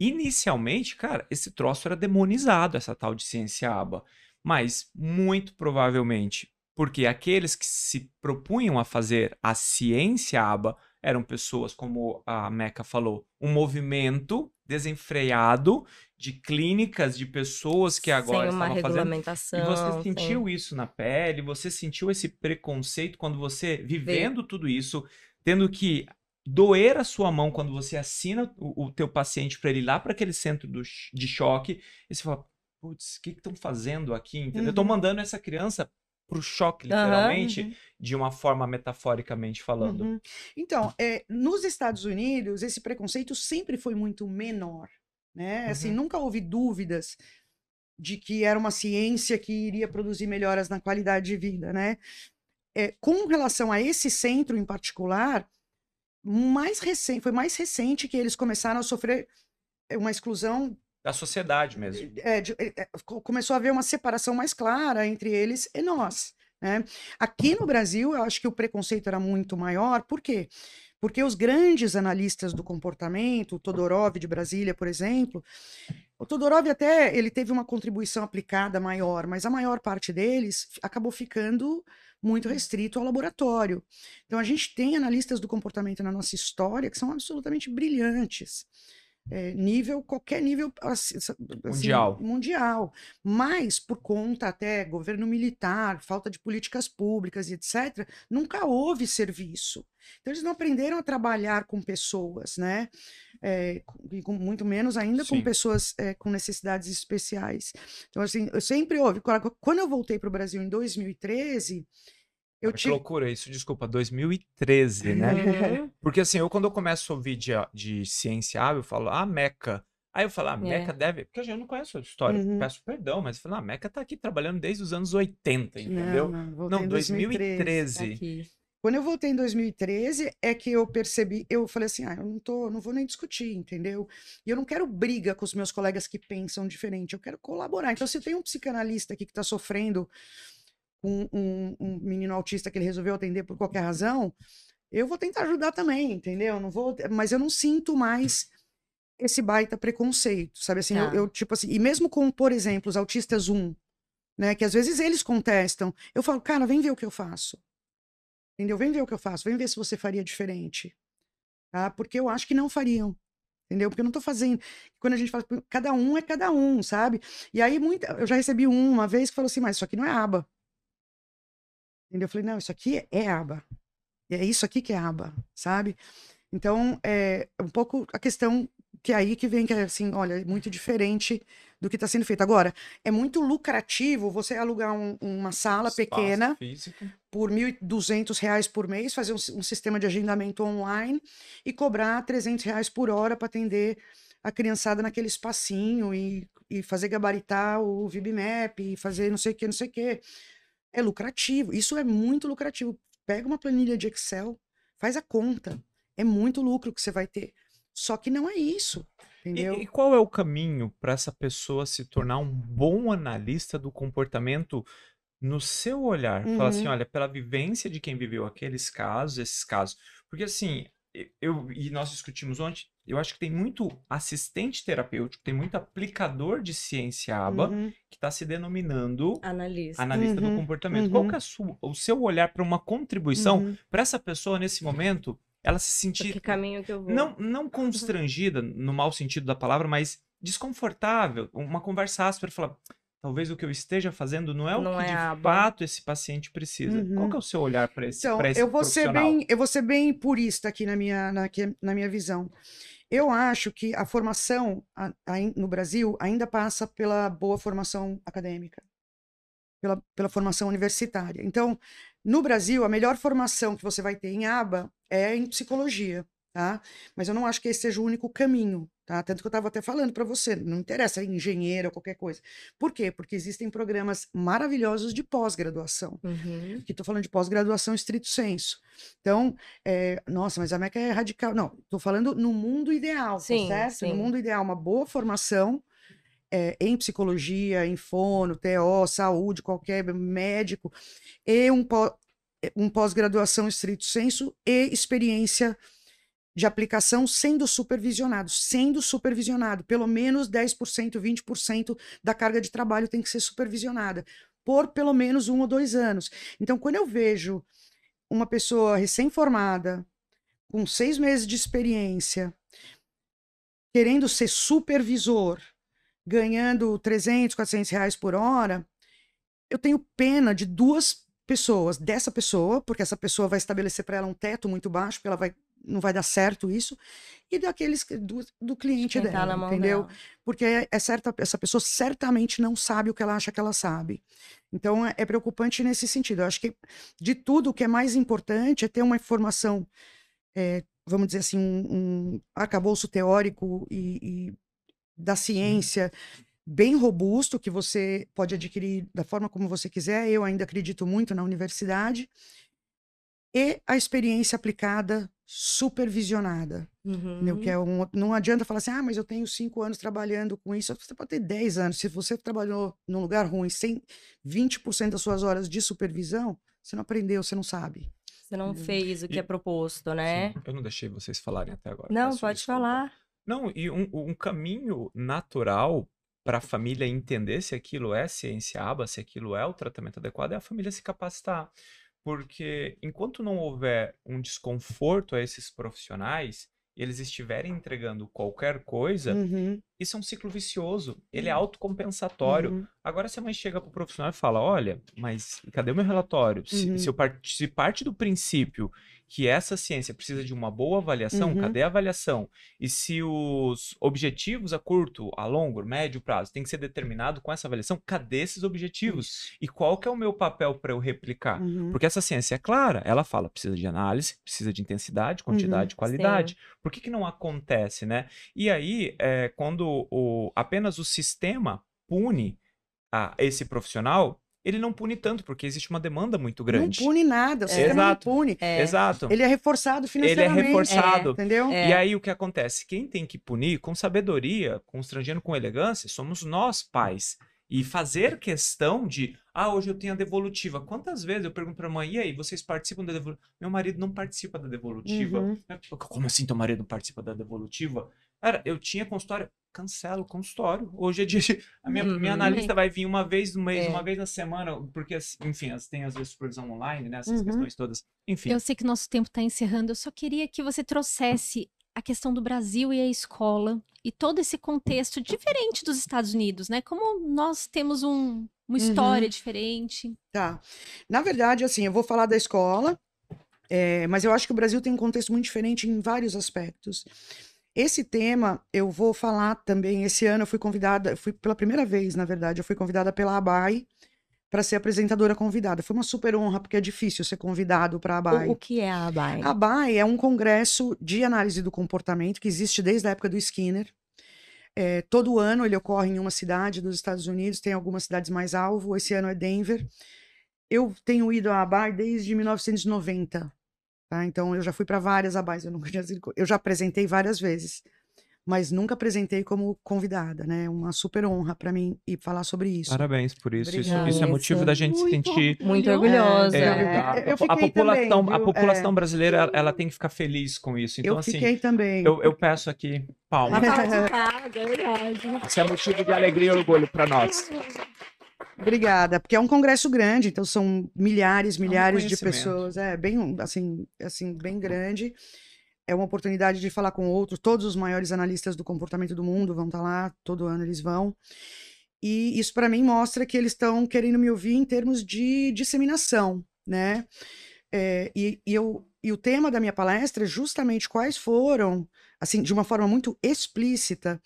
inicialmente, cara, esse troço era demonizado, essa tal de ciência aba. Mas, muito provavelmente, porque aqueles que se propunham a fazer a ciência aba eram pessoas, como a Meca falou, um movimento desenfreado de clínicas, de pessoas que agora sem uma estavam regulamentação, fazendo. E você sentiu sem... isso na pele, você sentiu esse preconceito quando você, vivendo Veio. tudo isso, tendo que doer a sua mão quando você assina o, o teu paciente para ele ir lá para aquele centro do, de choque, e você fala, putz, o que estão fazendo aqui? Entendeu? Uhum. Eu tô mandando essa criança pro choque, literalmente, uhum. de uma forma metaforicamente falando. Uhum. Então, é, nos Estados Unidos, esse preconceito sempre foi muito menor, né? Assim, uhum. nunca houve dúvidas de que era uma ciência que iria produzir melhoras na qualidade de vida, né? É, com relação a esse centro em particular, mais recente, foi mais recente que eles começaram a sofrer uma exclusão da sociedade mesmo. É, de, é, começou a haver uma separação mais clara entre eles e nós. Né? Aqui no Brasil, eu acho que o preconceito era muito maior, por quê? Porque os grandes analistas do comportamento, o Todorov de Brasília, por exemplo, o Todorov até ele teve uma contribuição aplicada maior, mas a maior parte deles acabou ficando muito restrito ao laboratório. Então a gente tem analistas do comportamento na nossa história que são absolutamente brilhantes é, nível, qualquer nível assim, mundial. mundial. Mas, por conta até governo militar, falta de políticas públicas e etc., nunca houve serviço. Então, eles não aprenderam a trabalhar com pessoas, né? É, com, muito menos ainda Sim. com pessoas é, com necessidades especiais. Então, assim, eu sempre houve. Quando eu voltei para o Brasil em 2013 eu que loucura isso, desculpa, 2013, né? Uhum. Porque assim, eu quando eu começo a ouvir de, de ciência eu falo, ah, Meca. Aí eu falo, ah, Meca é. deve. Porque eu não conheço a história, uhum. peço perdão, mas eu falo, ah, Meca tá aqui trabalhando desde os anos 80, entendeu? Não, não, não 2013. 2013. Quando eu voltei em 2013, é que eu percebi, eu falei assim, ah, eu não tô, não vou nem discutir, entendeu? E eu não quero briga com os meus colegas que pensam diferente, eu quero colaborar. Então, se tem um psicanalista aqui que está sofrendo com um, um, menino autista que ele resolveu atender por qualquer razão, eu vou tentar ajudar também, entendeu? Não vou, mas eu não sinto mais esse baita preconceito, sabe assim? Tá. Eu, eu, tipo assim, e mesmo com, por exemplo, os autistas 1, né, que às vezes eles contestam, eu falo, cara, vem ver o que eu faço. Entendeu? Vem ver o que eu faço, vem ver se você faria diferente. Tá? Porque eu acho que não fariam. Entendeu? Porque eu não tô fazendo. Quando a gente fala, cada um é cada um, sabe? E aí, muita, eu já recebi um uma vez que falou assim, mas isso aqui não é aba. Entendeu? Eu falei, não, isso aqui é aba. É isso aqui que é aba, sabe? Então, é um pouco a questão que é aí que vem, que é assim, olha, é muito diferente do que está sendo feito. Agora, é muito lucrativo você alugar um, uma sala Espaço pequena físico. por R$ 1.200 por mês, fazer um, um, sistema de agendamento online e cobrar R$ reais por hora para atender a criançada naquele espacinho e, e fazer gabaritar o VibMap e fazer não sei o que, não sei o que é lucrativo. Isso é muito lucrativo. Pega uma planilha de Excel, faz a conta. é muito lucro que você vai ter. Só que não é isso. Entendeu? E, e qual é o caminho para essa pessoa se tornar um bom analista do comportamento no seu olhar? Uhum. Fala assim, olha, pela vivência de quem viveu aqueles casos, esses casos. Porque assim, eu e nós discutimos ontem, eu acho que tem muito assistente terapêutico, tem muito aplicador de ciência ABA uhum. que está se denominando analista, analista uhum. do comportamento. Uhum. Qual que é sua, o seu olhar para uma contribuição uhum. para essa pessoa nesse momento? Ela se sentir. Que caminho que eu vou? Não, não constrangida, no mau sentido da palavra, mas desconfortável. Uma conversa áspera, falar talvez o que eu esteja fazendo não é o não que é de fato esse paciente precisa. Uhum. Qual que é o seu olhar para esse, então, esse eu vou ser bem Eu vou ser bem purista aqui na minha, na, na minha visão. Eu acho que a formação a, a, no Brasil ainda passa pela boa formação acadêmica, pela, pela formação universitária. Então, no Brasil, a melhor formação que você vai ter em aba é em psicologia tá? Mas eu não acho que esse seja o único caminho, tá? Tanto que eu estava até falando para você, não interessa engenheiro ou qualquer coisa. Por quê? Porque existem programas maravilhosos de pós-graduação. Uhum. Que estou falando de pós-graduação estrito senso. Então, é, nossa, mas a Meca é radical. Não, estou falando no mundo ideal, tá sim, tá certo? Sim. No mundo ideal, uma boa formação é, em psicologia, em fono, TO, saúde, qualquer médico, e um, um pós-graduação estrito senso e experiência de aplicação sendo supervisionado, sendo supervisionado, pelo menos 10%, 20% da carga de trabalho tem que ser supervisionada por pelo menos um ou dois anos. Então, quando eu vejo uma pessoa recém-formada, com seis meses de experiência, querendo ser supervisor, ganhando 300, 400 reais por hora, eu tenho pena de duas pessoas, dessa pessoa, porque essa pessoa vai estabelecer para ela um teto muito baixo, porque ela vai não vai dar certo isso, e daqueles do, do cliente tá dela, entendeu? Dela. Porque é, é, certa, essa pessoa certamente não sabe o que ela acha que ela sabe. Então é, é preocupante nesse sentido. Eu acho que de tudo o que é mais importante é ter uma informação, é, vamos dizer assim, um, um arcabouço teórico e, e da ciência bem robusto que você pode adquirir da forma como você quiser. Eu ainda acredito muito na universidade e a experiência aplicada supervisionada. Uhum. Que é um, não adianta falar assim, ah, mas eu tenho cinco anos trabalhando com isso. Você pode ter dez anos. Se você trabalhou num lugar ruim sem 20% das suas horas de supervisão, você não aprendeu, você não sabe. Você não fez o que e, é proposto, né? Sim, eu não deixei vocês falarem até agora. Não, pode desculpa. falar. Não, e um, um caminho natural para a família entender se aquilo é ciência aba, se aquilo é o tratamento adequado, é a família se capacitar. Porque enquanto não houver um desconforto a esses profissionais, eles estiverem entregando qualquer coisa, uhum. isso é um ciclo vicioso. Ele é autocompensatório. Uhum. Agora, se a mãe chega para o profissional e fala: Olha, mas cadê o meu relatório? Se, uhum. se, eu part... se parte do princípio que essa ciência precisa de uma boa avaliação, uhum. cadê a avaliação? E se os objetivos a curto, a longo, médio prazo tem que ser determinado com essa avaliação, cadê esses objetivos? Isso. E qual que é o meu papel para eu replicar? Uhum. Porque essa ciência é clara, ela fala, precisa de análise, precisa de intensidade, quantidade, uhum. qualidade. Sim. Por que, que não acontece, né? E aí, é, quando o, apenas o sistema pune a esse profissional, ele não pune tanto, porque existe uma demanda muito grande. Não pune nada, o é. sistema Exato. não pune. É. Exato. Ele é reforçado financeiramente. Ele é reforçado. É. Entendeu? E aí o que acontece? Quem tem que punir com sabedoria, constrangendo com elegância, somos nós, pais. E fazer questão de, ah, hoje eu tenho a devolutiva. Quantas vezes eu pergunto pra mãe, e aí, vocês participam da devolutiva? Meu marido não participa da devolutiva. Uhum. Como assim teu marido não participa da devolutiva? Cara, eu tinha consultório, cancelo o consultório. Hoje é dia de. A minha, uhum. minha analista vai vir uma vez no mês, é. uma vez na semana, porque, enfim, tem às vezes supervisão online, né? Essas uhum. questões todas. Enfim. Eu sei que nosso tempo está encerrando, eu só queria que você trouxesse a questão do Brasil e a escola e todo esse contexto diferente dos Estados Unidos, né? Como nós temos um, uma história uhum. diferente. Tá. Na verdade, assim, eu vou falar da escola, é, mas eu acho que o Brasil tem um contexto muito diferente em vários aspectos. Esse tema eu vou falar também. Esse ano eu fui convidada, fui pela primeira vez, na verdade, eu fui convidada pela ABAI para ser apresentadora convidada. Foi uma super honra, porque é difícil ser convidado para a ABAI. O, o, que é a ABAI? A ABAI é um congresso de análise do comportamento que existe desde a época do Skinner. É, todo ano ele ocorre em uma cidade dos Estados Unidos, tem algumas cidades mais alvo. Esse ano é Denver. Eu tenho ido à ABAI desde 1990. Tá? Então, eu já fui para várias abais, eu, nunca tinha, eu já apresentei várias vezes, mas nunca apresentei como convidada, né? Uma super honra para mim ir falar sobre isso. Parabéns por isso. Isso, isso, é motivo da gente muito, se sentir muito orgulhosa. É, é, é. Eu, a, população, também, a população brasileira, ela, ela, tem que ficar feliz com isso. Então, eu assim, fiquei também. Eu, eu peço aqui palmas. Isso é motivo de alegria e orgulho para nós. Obrigada, porque é um congresso grande, então são milhares, milhares é um de pessoas, é bem assim, assim, bem grande. É uma oportunidade de falar com outros, todos os maiores analistas do comportamento do mundo vão estar lá, todo ano eles vão. E isso para mim mostra que eles estão querendo me ouvir em termos de disseminação, né? É, e, e, eu, e o tema da minha palestra é justamente quais foram, assim, de uma forma muito explícita,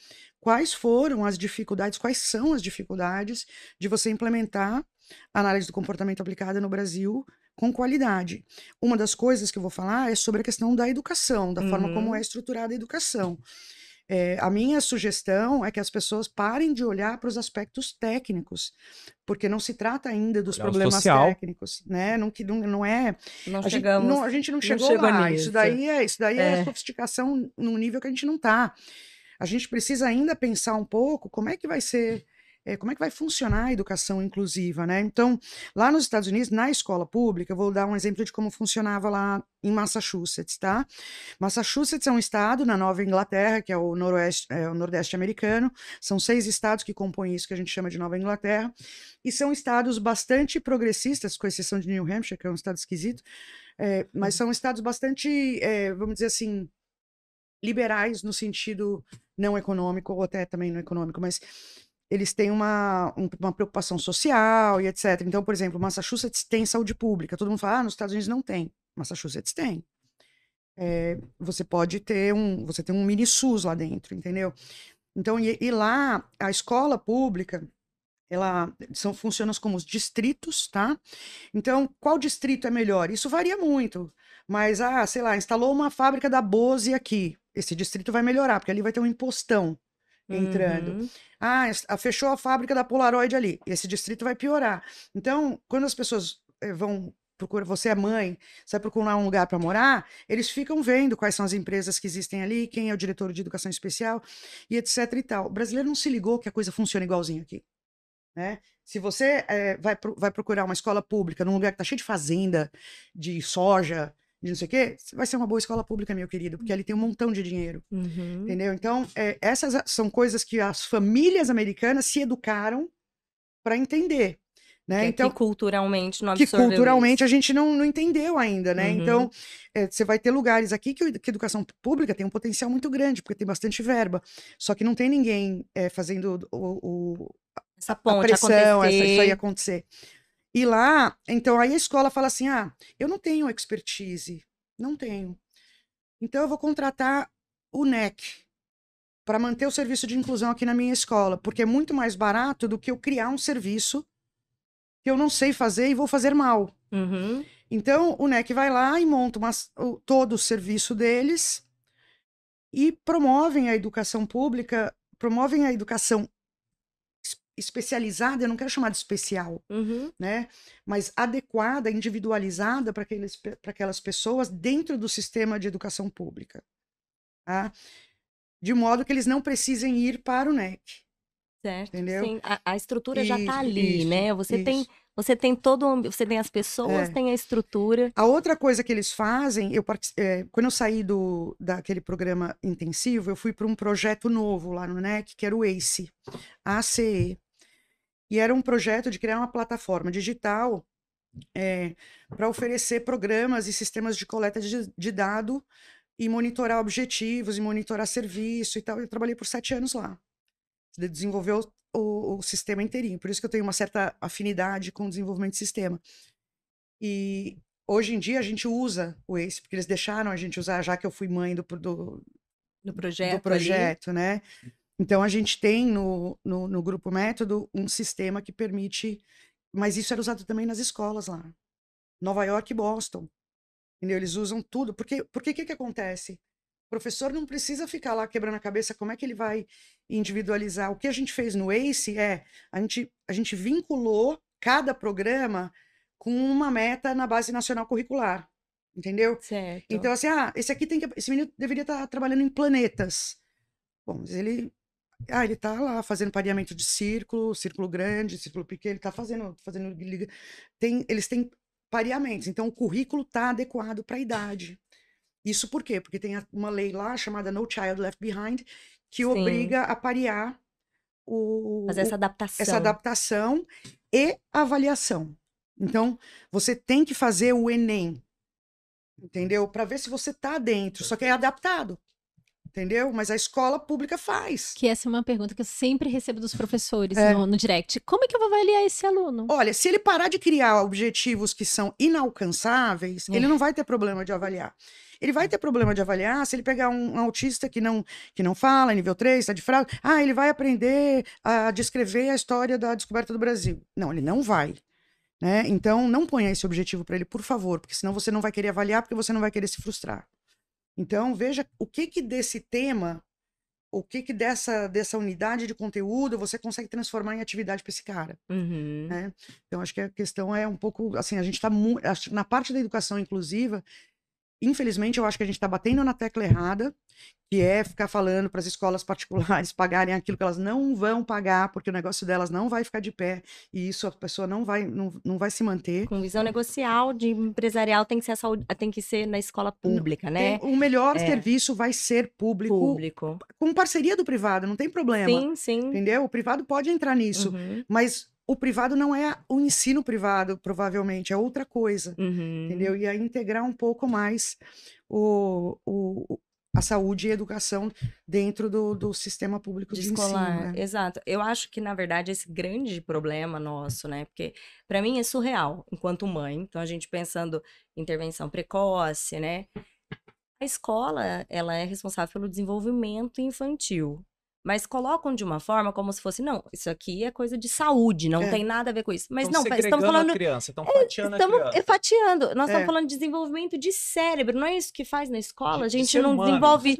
quais foram as dificuldades, quais são as dificuldades de você implementar análise do comportamento aplicada no Brasil com qualidade. Uma das coisas que eu vou falar é sobre a questão da educação, da uhum. forma como é uhum. estruturada a educação. É, a minha sugestão é que as pessoas parem de olhar para os aspectos técnicos, porque não se trata ainda dos Olhar problemas técnicos, né? Não, que, não, não é. Não a, chegamos, gente, não, a gente não chegou não lá. Isso daí é, isso daí é. é sofisticação num nível que a gente não está a gente precisa ainda pensar um pouco como é que vai ser é, como é que vai funcionar a educação inclusiva, né? Então, lá nos Estados Unidos, na escola pública, eu vou dar um exemplo de como funcionava lá em Massachusetts, tá? Massachusetts é um estado na Nova Inglaterra, que é o noroeste, é, o nordeste americano. São seis estados que compõem isso que a gente chama de Nova Inglaterra, e são estados bastante progressistas, com exceção de New Hampshire, que é um estado esquisito, é, mas uhum. são estados bastante, é, vamos dizer assim, liberais no sentido não econômico, ou até também não econômico, mas eles têm uma, uma preocupação social e etc. Então, por exemplo, Massachusetts tem saúde pública. Todo mundo fala, ah, nos Estados Unidos não tem. Massachusetts tem. É, você pode ter um, você tem um mini SUS lá dentro, entendeu? Então, e, e lá, a escola pública, ela são funciona como os distritos, tá? Então, qual distrito é melhor? Isso varia muito. Mas, ah, sei lá, instalou uma fábrica da Bose aqui esse distrito vai melhorar, porque ali vai ter um impostão entrando. Uhum. Ah, fechou a fábrica da Polaroid ali, esse distrito vai piorar. Então, quando as pessoas eh, vão procurar, você é mãe, você vai procurar um lugar para morar, eles ficam vendo quais são as empresas que existem ali, quem é o diretor de educação especial e etc e tal. O brasileiro não se ligou que a coisa funciona igualzinho aqui. Né? Se você é, vai, vai procurar uma escola pública num lugar que está cheio de fazenda, de soja, de não sei o quê, vai ser uma boa escola pública, meu querido, porque ali tem um montão de dinheiro. Uhum. Entendeu? Então, é, essas são coisas que as famílias americanas se educaram para entender. Né? Que, então, que culturalmente não Que culturalmente isso. a gente não, não entendeu ainda, né? Uhum. Então, é, você vai ter lugares aqui que, que a educação pública tem um potencial muito grande, porque tem bastante verba. Só que não tem ninguém é, fazendo o, o, essa ponte a pressão, essa, isso aí acontecer. E lá, então aí a escola fala assim: ah, eu não tenho expertise, não tenho. Então eu vou contratar o NEC para manter o serviço de inclusão aqui na minha escola, porque é muito mais barato do que eu criar um serviço que eu não sei fazer e vou fazer mal. Uhum. Então o NEC vai lá e monta uma, todo o serviço deles e promovem a educação pública, promovem a educação especializada, eu não quero chamar de especial, uhum. né? Mas adequada, individualizada para aquelas pessoas dentro do sistema de educação pública. Tá? De modo que eles não precisem ir para o NEC. Certo. Entendeu? Sim, a, a estrutura isso, já está ali, isso, né? Você isso. tem você tem todo, você tem as pessoas, é. tem a estrutura. A outra coisa que eles fazem, eu é, quando eu saí do daquele programa intensivo, eu fui para um projeto novo lá no NEC, que era o ACE, ACE, e era um projeto de criar uma plataforma digital é, para oferecer programas e sistemas de coleta de, de dado e monitorar objetivos e monitorar serviço e tal. Eu trabalhei por sete anos lá. Desenvolveu o, o, sistema inteirinho. Por isso que eu tenho uma certa afinidade com o desenvolvimento de sistema. E hoje em dia a gente usa o ACE, porque eles deixaram a gente usar, já que eu fui mãe do, do, do projeto, do projeto né? Então, a gente tem no, no, no, Grupo Método um sistema que permite. Mas isso era usado também nas escolas lá. Nova York e Boston. Entendeu? Eles usam tudo. Porque o que, que acontece? O professor não precisa ficar lá quebrando a cabeça como é que ele vai individualizar. O que a gente fez no ACE é a gente, a gente vinculou cada programa com uma meta na base nacional curricular. Entendeu? Certo. Então, assim, ah, esse aqui tem que. Esse menino deveria estar tá trabalhando em planetas. Bom, mas ele. Ah, ele tá lá fazendo pareamento de círculo, círculo grande, círculo pequeno, ele tá fazendo. fazendo tem, eles têm pareamentos. Então, o currículo tá adequado para a idade. Isso por quê? Porque tem uma lei lá chamada No Child Left Behind que Sim. obriga a parear o, Fazer essa adaptação. Essa adaptação e avaliação. Então, você tem que fazer o Enem, entendeu? Para ver se você tá dentro, só que é adaptado. Entendeu? Mas a escola pública faz. Que essa é uma pergunta que eu sempre recebo dos professores é. no, no, direct. Como é que eu vou avaliar esse aluno? Olha, se ele parar de criar objetivos que são inalcançáveis, é. ele não vai ter problema de avaliar. Ele vai ter problema de avaliar se ele pegar um, um autista que não, que não fala, nível 3, está de fraude. Ah, ele vai aprender a descrever a história da descoberta do Brasil. Não, ele não vai. Né? Então, não ponha esse objetivo para ele, por favor, porque senão você não vai querer avaliar, porque você não vai querer se frustrar. Então, veja o que que desse tema, o que que dessa, dessa unidade de conteúdo você consegue transformar em atividade para esse cara. Uhum. Né? Então, acho que a questão é um pouco, assim, a gente está na parte da educação inclusiva, Infelizmente, eu acho que a gente está batendo na tecla errada, que é ficar falando para as escolas <laughs> particulares pagarem aquilo que elas não vão pagar, porque o negócio delas não vai ficar de pé, e isso a pessoa não vai, não, não vai se manter. Com visão negocial de empresarial tem que ser, saúde, tem que ser na escola pública, né? Tem, o melhor é. serviço vai ser público, público. Com parceria do privado, não tem problema. Sim, sim. Entendeu? O privado pode entrar nisso, uhum. mas o privado não é o ensino privado, provavelmente, é outra coisa, uhum. entendeu? E aí integrar um pouco mais o, o, a saúde e a educação dentro do, do sistema público de, de escolar. Ensino, né? Exato. Eu acho que, na verdade, esse grande problema nosso, né? Porque, para mim, é surreal, enquanto mãe. Então, a gente pensando em intervenção precoce, né? A escola, ela é responsável pelo desenvolvimento infantil mas colocam de uma forma como se fosse, não, isso aqui é coisa de saúde, não é. tem nada a ver com isso. Mas não, estamos falando. A criança, estão é, fatiando estamos a criança. fatiando. Nós é. estamos falando de desenvolvimento de cérebro, não é isso que faz na escola? A gente não humano, desenvolve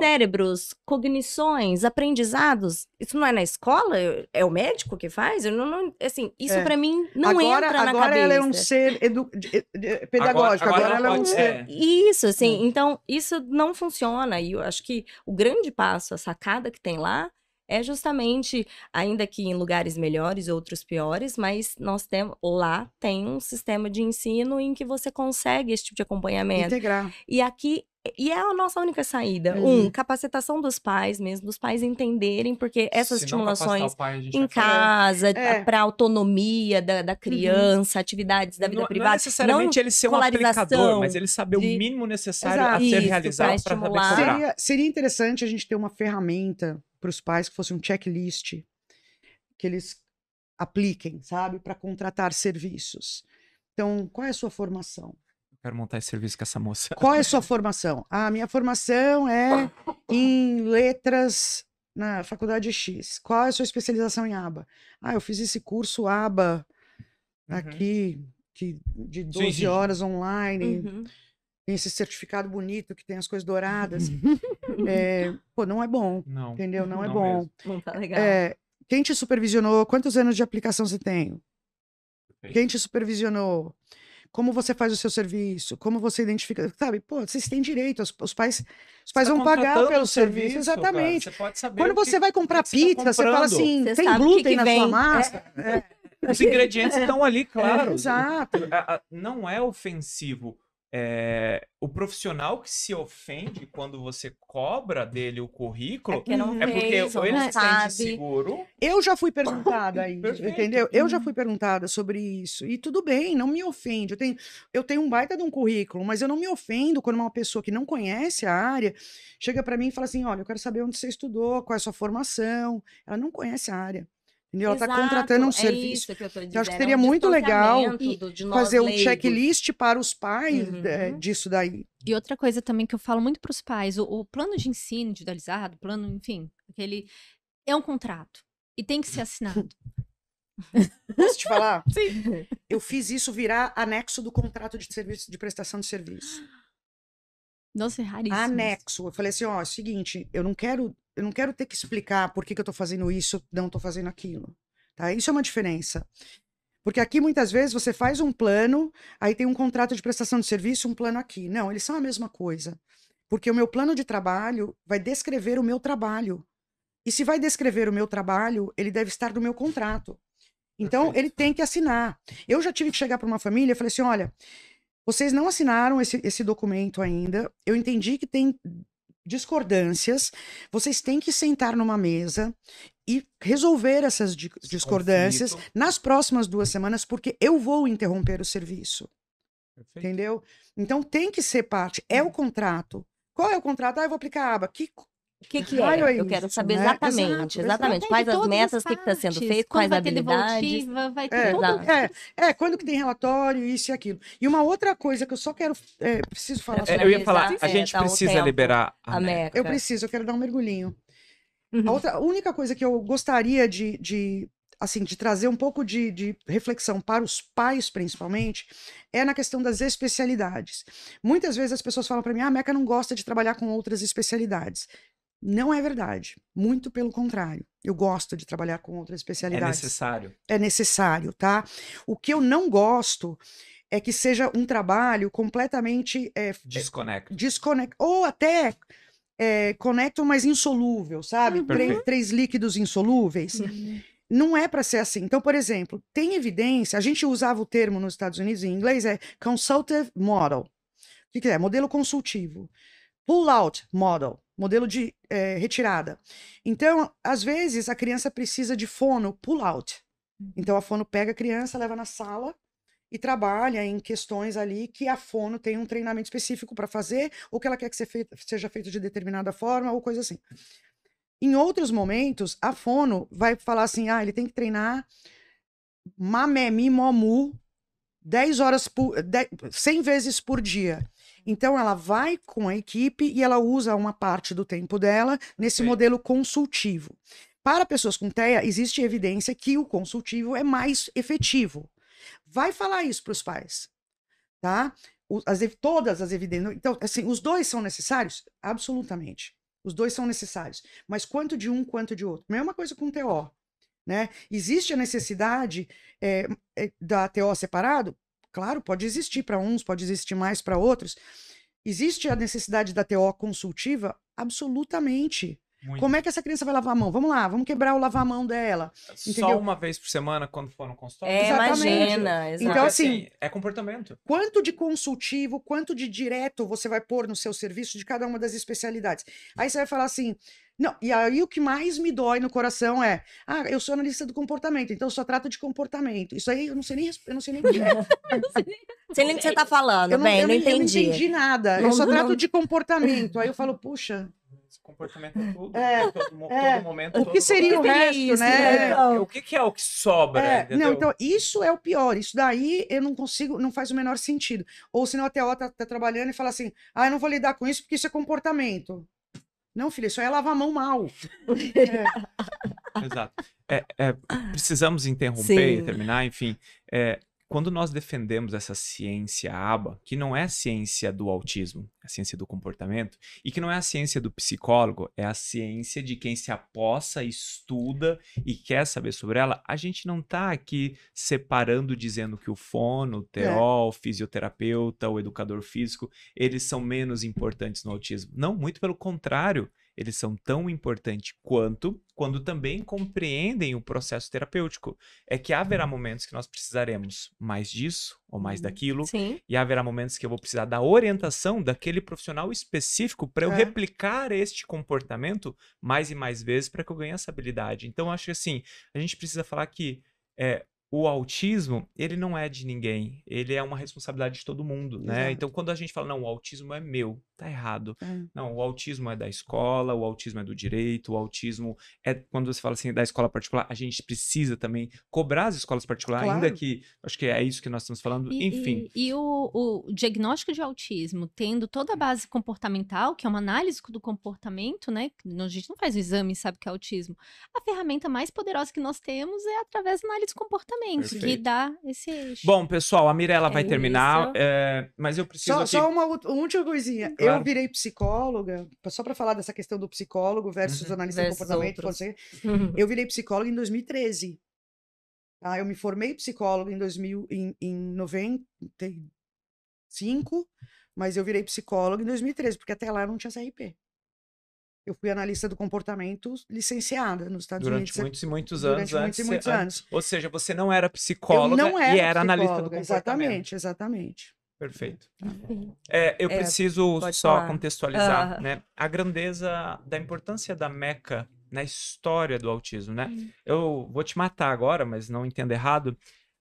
cérebros, cognições, aprendizados. Isso não é na escola? É o médico que faz? Eu não, não assim, isso é. para mim não agora, entra na agora cabeça. Agora ela é um ser edu... pedagógico, agora, agora, agora ela é um ser. Isso, assim, hum. então isso não funciona. E eu acho que o grande passo, a sacada que tem lá é justamente, ainda que em lugares melhores, outros piores, mas nós temos lá tem um sistema de ensino em que você consegue esse tipo de acompanhamento. Integrar. E aqui e é a nossa única saída. Uhum. Um, capacitação dos pais mesmo, dos pais entenderem, porque essas estimulações pai, em casa, é. para autonomia da, da uhum. criança, uhum. atividades da vida não, privada. Não necessariamente não ele ser um aplicador, mas ele saber de... o mínimo necessário Exato. a ser Isso, realizado para saber seria, seria interessante a gente ter uma ferramenta para os pais que fosse um checklist que eles apliquem, sabe, para contratar serviços. Então, qual é a sua formação? Eu quero montar esse serviço com essa moça. Qual é a sua formação? A minha formação é em letras na faculdade X. Qual é a sua especialização em aba? Ah, eu fiz esse curso aba uhum. aqui que de 12 sim, sim. horas online. Uhum tem esse certificado bonito que tem as coisas douradas. é, pô, não é bom. Não. Entendeu? Não, é não é bom. Mesmo. Não tá legal. É, quem te supervisionou? Quantos anos de aplicação você tem? Quem te supervisionou? Como você faz o seu serviço? Como você identifica? Sabe, pô, vocês têm direito. Os, os pais, os pais tá vão pagar pelo serviço. serviço exatamente. Cara, você pode saber Quando você que, vai comprar que pizza, você, tá você, fala assim: você tem glúten que que na vem. sua massa? É. É. Os ingredientes estão ali, claro. exato. Não é ofensivo é, o profissional que se ofende quando você cobra dele o currículo é, não é porque ou ele se sente seguro. Eu já fui perguntada <laughs> aí, entendeu? Eu já fui perguntada sobre isso. E tudo bem, não me ofende. Eu tenho, eu tenho um baita de um currículo, mas eu não me ofendo quando uma pessoa que não conhece a área chega para mim e fala assim: olha, eu quero saber onde você estudou, qual é a sua formação. Ela não conhece a área. Entendeu? Ela está contratando um é serviço. Que eu, dizendo, eu, acho que seria é um muito legal fazer um checklist para os pais uhum. é, disso daí. E outra coisa também que eu falo muito para os pais: o, o, plano de ensino individualizado, plano, enfim, aquele é um contrato e tem que ser assinado. Posso te falar? <laughs> Sim. Eu fiz isso virar anexo do contrato de serviço de prestação de serviço. Nossa, é raríssimo. Anexo. Eu falei assim, ó, é o seguinte, eu não quero eu não quero ter que explicar por que, que eu estou fazendo isso, não estou fazendo aquilo. Tá? Isso é uma diferença. Porque aqui muitas vezes você faz um plano, aí tem um contrato de prestação de serviço, um plano aqui. Não, eles são a mesma coisa. Porque o meu plano de trabalho vai descrever o meu trabalho. E se vai descrever o meu trabalho, ele deve estar no meu contrato. Então, Perfeito. ele tem que assinar. Eu já tive que chegar para uma família e falei assim: olha, vocês não assinaram esse, esse documento ainda. Eu entendi que tem discordâncias, vocês têm que sentar numa mesa e resolver essas discordâncias Conflito. nas próximas duas semanas, porque eu vou interromper o serviço. Perfeito. Entendeu? Então tem que ser parte. É o contrato. Qual é o contrato? Ah, eu vou aplicar a aba. Que que, que é? é? Eu quero saber né? exatamente, Exato, exatamente. Quais as metas, o que está sendo feito, quais vai habilidades. vai ter é, tudo. É, é, quando que tem relatório, isso e aquilo. E uma outra coisa que eu só quero, é, preciso falar é, sobre Eu ia falar, a gente tá precisa liberar a, a meca. Eu preciso, eu quero dar um mergulhinho. Uhum. A, outra, a única coisa que eu gostaria de, de assim, de trazer um pouco de, de, reflexão para os pais, principalmente, é na questão das especialidades. Muitas vezes as pessoas falam para mim, ah, a Meca não gosta de trabalhar com outras especialidades. Não é verdade. Muito pelo contrário. Eu gosto de trabalhar com outras é especialidades. É necessário. É necessário, tá? O que eu não gosto é que seja um trabalho completamente. É, desconecto. desconecto. Ou até é, conecto, mas insolúvel, sabe? Uhum. Três, três, líquidos insolúveis. Uhum. Não é para ser assim. Então, por exemplo, tem evidência, a gente usava o termo nos Estados Unidos em inglês, é consultative model. O que, que é? Modelo consultivo. Pull-out model modelo de é, retirada. Então, às vezes, a criança precisa de fono pull-out. Uhum. Então, a fono pega a criança, leva na sala e trabalha em questões ali que a fono tem um treinamento específico para fazer, ou que ela quer que seja feito de determinada forma, ou coisa assim. Em outros momentos, a fono vai falar assim: ah, ele tem que treinar mamé, mimomu 10 horas por 10, 100 vezes por dia. Então ela vai com a equipe e ela usa uma parte do tempo dela nesse Sim. modelo consultivo. Para pessoas com TEA, existe evidência que o consultivo é mais efetivo. Vai falar isso para os pais, tá? As, todas as evidências. Então, assim, os dois são necessários? Absolutamente. Os dois são necessários. Mas quanto de um, quanto de outro? Mesma coisa com TO. Né? Existe a necessidade é, da TO separado? Claro, pode existir para uns, pode existir mais para outros. Existe a necessidade da TO consultiva? Absolutamente. Muito. Como é que essa criança vai lavar a mão? Vamos lá, vamos quebrar o lavar a mão dela. Entendeu? Só uma vez por semana quando for no consultório? É, Exatamente. imagina. Então, assim, assim, é comportamento. Quanto de consultivo, quanto de direto você vai pôr no seu serviço de cada uma das especialidades? Aí você vai falar assim, não, e aí o que mais me dói no coração é, ah, eu sou analista do comportamento, então eu só trato de comportamento. Isso aí eu não sei nem, eu não sei nem o que é. <laughs> não sei nem o que você tá falando, eu não, bem, eu não, entendi. Eu não entendi nada. Não, eu só trato de comportamento. Aí eu falo, puxa, comportamento é tudo. É, todo, é. todo momento. O que seria o resto, isso, né? É, o que, que, é o que sobra? É, não, então, isso é o pior. Isso daí eu não consigo, não faz o menor sentido. Ou senão a TO tá, tá trabalhando e fala assim: ah, eu não vou lidar com isso porque isso é comportamento. Não, filha, isso aí é lavar a mão mal. é. <laughs> Exato. É, é, precisamos interromper Sim. e terminar, enfim. Quando nós defendemos essa ciência aba, que não é a ciência do autismo, é a ciência do comportamento, e que não é a ciência do psicólogo, é a ciência de quem se aposta, estuda e quer saber sobre ela, a gente não está aqui separando, dizendo que o fono, o TO, é. o fisioterapeuta, o educador físico, eles são menos importantes no autismo. Não, muito pelo contrário eles são tão importantes quanto quando também compreendem o processo terapêutico. É que haverá momentos que nós precisaremos mais disso ou mais uhum. daquilo, Sim. e haverá momentos que eu vou precisar da orientação daquele profissional específico para eu é. replicar este comportamento mais e mais vezes para que eu ganhe essa habilidade. Então, acho que assim, a gente precisa falar que é, o autismo, ele não é de ninguém, ele é uma responsabilidade de todo mundo, né? Exato. Então, quando a gente fala, não, o autismo é meu, tá errado. É. Não, o autismo é da escola, o autismo é do direito, o autismo é, quando você fala assim, da escola particular, a gente precisa também cobrar as escolas particulares, claro. ainda que, acho que é isso que nós estamos falando, e, enfim. E, e o, o, diagnóstico de autismo, tendo toda a base comportamental, que é uma análise do comportamento, né? A gente não faz o exame e sabe que é autismo. A ferramenta mais poderosa que nós temos é através da análise do comportamento Exatamente, Perfeito. que dá esse eixo. Bom, pessoal, a Mirella é vai terminar, é, mas eu preciso. Só, aqui... só uma última coisinha. Claro. Eu virei psicóloga, só para falar dessa questão do psicólogo versus uhum. analista versus de comportamento. Você, <laughs> eu virei psicóloga em 2013. Ah, eu me formei psicóloga em 2000, em, em 95, mas eu virei psicóloga em 2013, porque até lá eu não tinha CRP. Eu fui analista do comportamento licenciada nos Estados durante Unidos. Durante muitos e muitos anos. Durante muitos e muitos anos. Ou seja, você não era psicóloga não era e era analista do comportamento. Exatamente, exatamente. Perfeito. É, eu é, preciso só falar. contextualizar, né? A grandeza da importância da Meca na história do autismo, né? Hum. Eu vou te matar agora, mas não entenda errado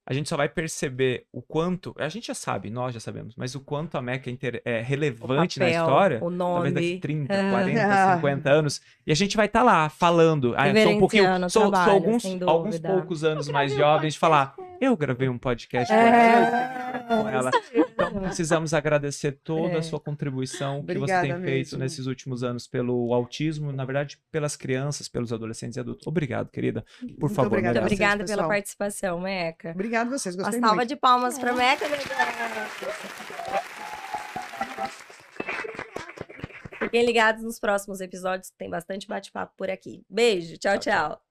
a gente só vai perceber o quanto, a gente já sabe, nós já sabemos, mas o quanto a Meca é, inter, é relevante papel, na história, o nome. talvez daqui 30, 40, 50 anos, e a gente vai estar tá lá falando, ah, sou um pouquinho, sou, trabalho, sou alguns, alguns poucos anos mais jovens de falar, eu gravei um podcast é... com ela. Então, precisamos agradecer toda é. a sua contribuição Obrigada que você tem feito mesmo. nesses últimos anos pelo autismo, na verdade, pelas crianças, pelos adolescentes e adultos. Obrigado, querida. Por Muito favor. Obrigada, Muito obrigada pela participação, Meca. Obrigada a vocês, gostei Uma salva muito. de palmas para Meca. Fiquem ligados nos próximos episódios, tem bastante bate-papo por aqui. Beijo, tchau, tchau. tchau.